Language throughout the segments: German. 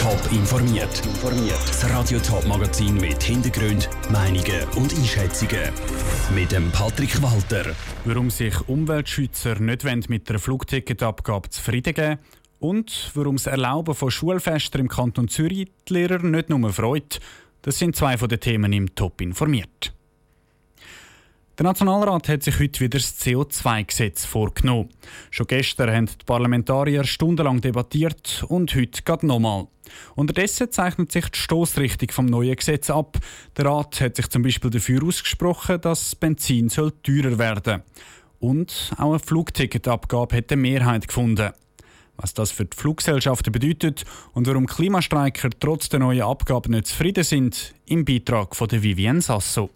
Top informiert. Das Radio Top Magazin mit Hintergrund, Meinungen und Einschätzungen mit dem Patrick Walter. Warum sich Umweltschützer nicht mit der Flugticketabgabe zufrieden geben und warum das Erlauben von Schulfesten im Kanton Zürich die Lehrer nicht nur freut, das sind zwei von den Themen im Top informiert. Der Nationalrat hat sich heute wieder das CO2-Gesetz vorgenommen. Schon gestern haben die Parlamentarier stundenlang debattiert und heute geht nochmal. Unterdessen zeichnet sich die Stoßrichtung vom neuen Gesetz ab. Der Rat hat sich zum Beispiel dafür ausgesprochen, dass Benzin soll teurer werden Und auch eine Flugticketabgabe hat eine Mehrheit gefunden. Was das für die Fluggesellschaften bedeutet und warum Klimastreiker trotz der neuen Abgabe nicht zufrieden sind, im Beitrag von der Vivienne Sasso.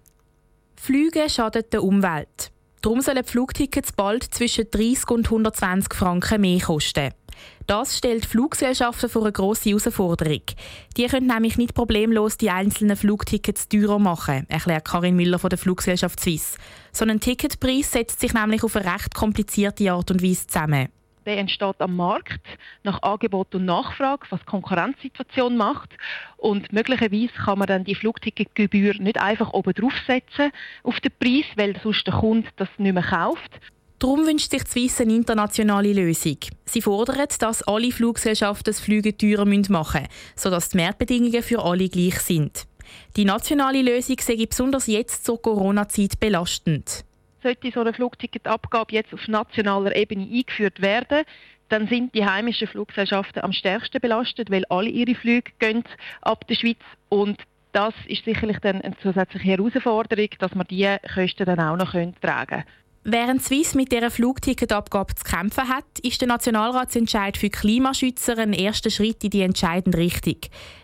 Flüge schaden der Umwelt. Darum sollen Flugtickets bald zwischen 30 und 120 Franken mehr kosten. Das stellt Fluggesellschaften vor eine grosse Herausforderung. Die können nämlich nicht problemlos die einzelnen Flugtickets teurer machen, erklärt Karin Müller von der Fluggesellschaft Swiss. So ein Ticketpreis setzt sich nämlich auf eine recht komplizierte Art und Weise zusammen der entsteht am Markt nach Angebot und Nachfrage, was die Konkurrenzsituation macht. Und möglicherweise kann man dann die Flugticketgebühr nicht einfach oben draufsetzen auf den Preis, weil sonst der Kunde das nicht mehr kauft. Darum wünscht sich Swiss eine internationale Lösung. Sie fordern, dass alle Fluggesellschaften das Flüge teurer machen müssen, sodass die Mehrbedingungen für alle gleich sind. Die nationale Lösung sei besonders jetzt zur Corona-Zeit belastend sollte so eine Flugticketabgabe jetzt auf nationaler Ebene eingeführt werden, dann sind die heimischen Fluggesellschaften am stärksten belastet, weil alle ihre Flüge gehen ab der Schweiz und das ist sicherlich dann eine zusätzliche Herausforderung, dass man diese Kosten dann auch noch tragen können. Während Swiss mit dieser Flugticketabgabe zu kämpfen hat, ist der Nationalratsentscheid für Klimaschützer ein erster Schritt in die entscheidende Richtung.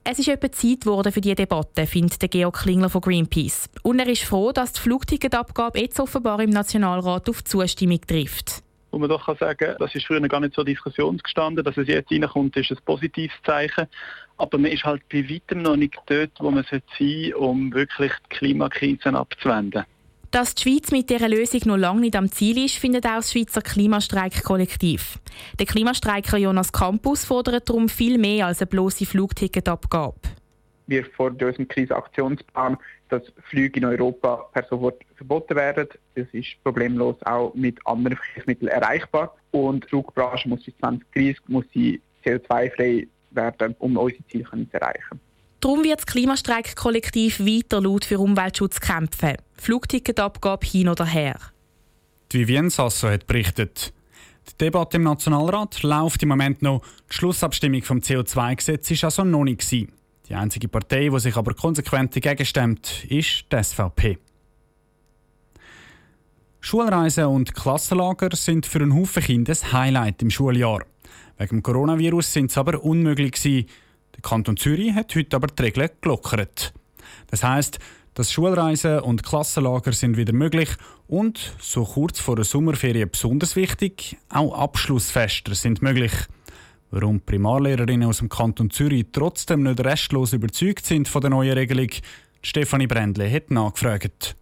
Es ist etwa Zeit geworden für diese Debatte, findet der Georg Klingler von Greenpeace. Und er ist froh, dass die Flugticketabgabe jetzt offenbar im Nationalrat auf Zustimmung trifft. Wo man doch kann sagen das ist früher gar nicht so diskussionsgestanden, dass es jetzt reinkommt, ist ein positives Zeichen. Aber man ist halt bei weitem noch nicht dort, wo man sein sollte, um wirklich die Klimakrise abzuwenden. Dass die Schweiz mit dieser Lösung noch lange nicht am Ziel ist, findet auch das Schweizer Klimastreik-Kollektiv. Der Klimastreiker Jonas Campus fordert darum viel mehr als eine bloße Flugticketabgabe. Wir fordern unserem Krisenaktionsplan, dass Flüge in Europa per sofort verboten werden. Das ist problemlos auch mit anderen Verkehrsmitteln erreichbar. Und die Flugbranche muss bis 2030 muss CO2-frei werden, um unsere Ziele zu erreichen. Darum wird das Klimastreik-Kollektiv weiter laut für Umweltschutz kämpfen. Flugticketabgabe hin oder her. Die Vivienne Sasso hat berichtet. Die Debatte im Nationalrat läuft im Moment noch. Die Schlussabstimmung vom CO2-Gesetz ist also noch nicht. Die einzige Partei, die sich aber konsequent dagegen stemmt, ist die SVP. Schulreisen und Klassenlager sind für einen Haufen Kinder ein Highlight im Schuljahr. Wegen dem Coronavirus sind es aber unmöglich gewesen. Der Kanton Zürich hat heute aber die Regeln gelockert. Das heißt, dass Schulreisen und Klassenlager sind wieder möglich und, so kurz vor der Sommerferien besonders wichtig, auch Abschlussfeste sind möglich. Warum Primarlehrerinnen aus dem Kanton Zürich trotzdem nicht restlos überzeugt sind von der neuen Regelung, Stefanie Brändle hat nachgefragt.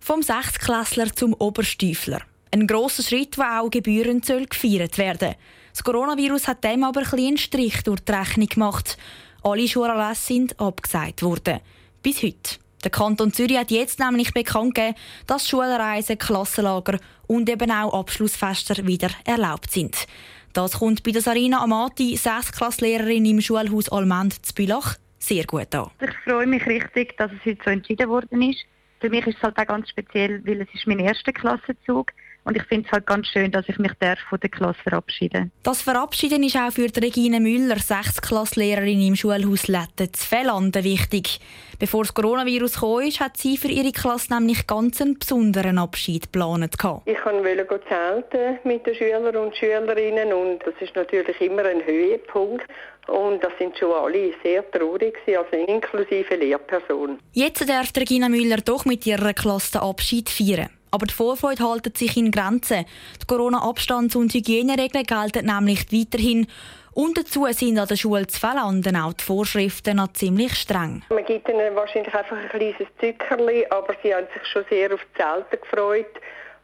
Vom Sechstklässler zum Oberstiefler. Ein grosser Schritt, der auch gebührend soll gefeiert werden Das Coronavirus hat dem aber ein einen Strich durch die Rechnung gemacht. Alle Schulanlässe sind abgesagt worden. Bis heute. Der Kanton Zürich hat jetzt nämlich bekannt gegeben, dass Schulreisen, Klassenlager und eben auch Abschlussfester wieder erlaubt sind. Das kommt bei der Sarina Amati, Sechstklasslehrerin im Schulhaus Almend zu Bülach, sehr gut an. Ich freue mich richtig, dass es heute so entschieden worden ist. Für mich ist es halt auch ganz speziell, weil es ist mein erster Klassenzug ist. Und ich finde es halt ganz schön, dass ich mich darf von der Klasse verabschieden Das Verabschieden ist auch für Regine Müller, Sechstklasslehrerin im Schulhaus Letten zu Fellanden, wichtig. Bevor das Coronavirus kam, hat sie für ihre Klasse nämlich ganz einen besonderen Abschied geplant. Ich wollte zelten mit den Schülern und Schülerinnen und das ist natürlich immer ein Höhepunkt. Und das sind schon alle sehr traurig, also inklusive Lehrpersonen. Jetzt darf Regina Müller doch mit ihrer Klasse den Abschied feiern. Aber die Vorfreude hält sich in Grenzen. Die Corona-Abstands- und Hygieneregeln gelten nämlich weiterhin. Und dazu sind an der Schule zu Fellanden auch die Vorschriften noch ziemlich streng. Man gibt ihnen wahrscheinlich einfach ein kleines Zuckerli, aber sie haben sich schon sehr auf die Zelte gefreut.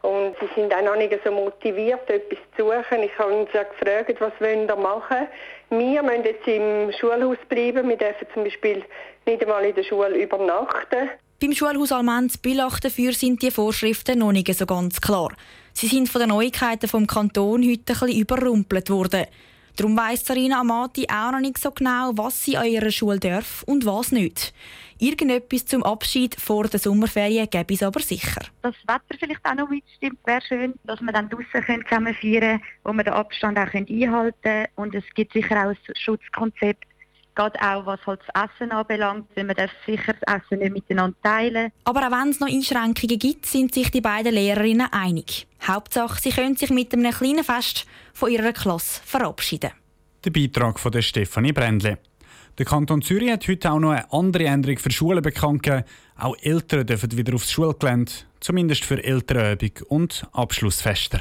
Und sie sind auch noch nicht so motiviert, etwas zu suchen. Ich habe sie gefragt, was wollen sie machen. Wir müssen jetzt im Schulhaus bleiben. Wir dürfen zum Beispiel nicht einmal in der Schule übernachten. Beim Schulhaus Almenz Bülach dafür sind die Vorschriften noch nicht so ganz klar. Sie sind von den Neuigkeiten vom Kanton heute ein überrumpelt worden. Darum weiss Sarina Amati auch noch nicht so genau, was sie an ihrer Schule darf und was nicht. Irgendetwas zum Abschied vor der Sommerferien gäbe es aber sicher. Das Wetter vielleicht auch noch mitstimmt, wäre schön, dass wir dann draußen zusammen feiern können, wo wir den Abstand auch einhalten können. Und es gibt sicher auch ein Schutzkonzept Gerade auch was halt das Essen anbelangt, weil man darf sicher das Essen nicht miteinander teilen. Aber auch wenn es noch Einschränkungen gibt, sind sich die beiden Lehrerinnen einig. Hauptsache, sie können sich mit einem kleinen Fest von ihrer Klasse verabschieden. Der Beitrag von der Stefanie Brändle. Der Kanton Zürich hat heute auch noch eine andere Änderung für Schulen bekannt gegeben. Auch Eltern dürfen wieder aufs Schulgelände, zumindest für Elternübung und Abschlussfester.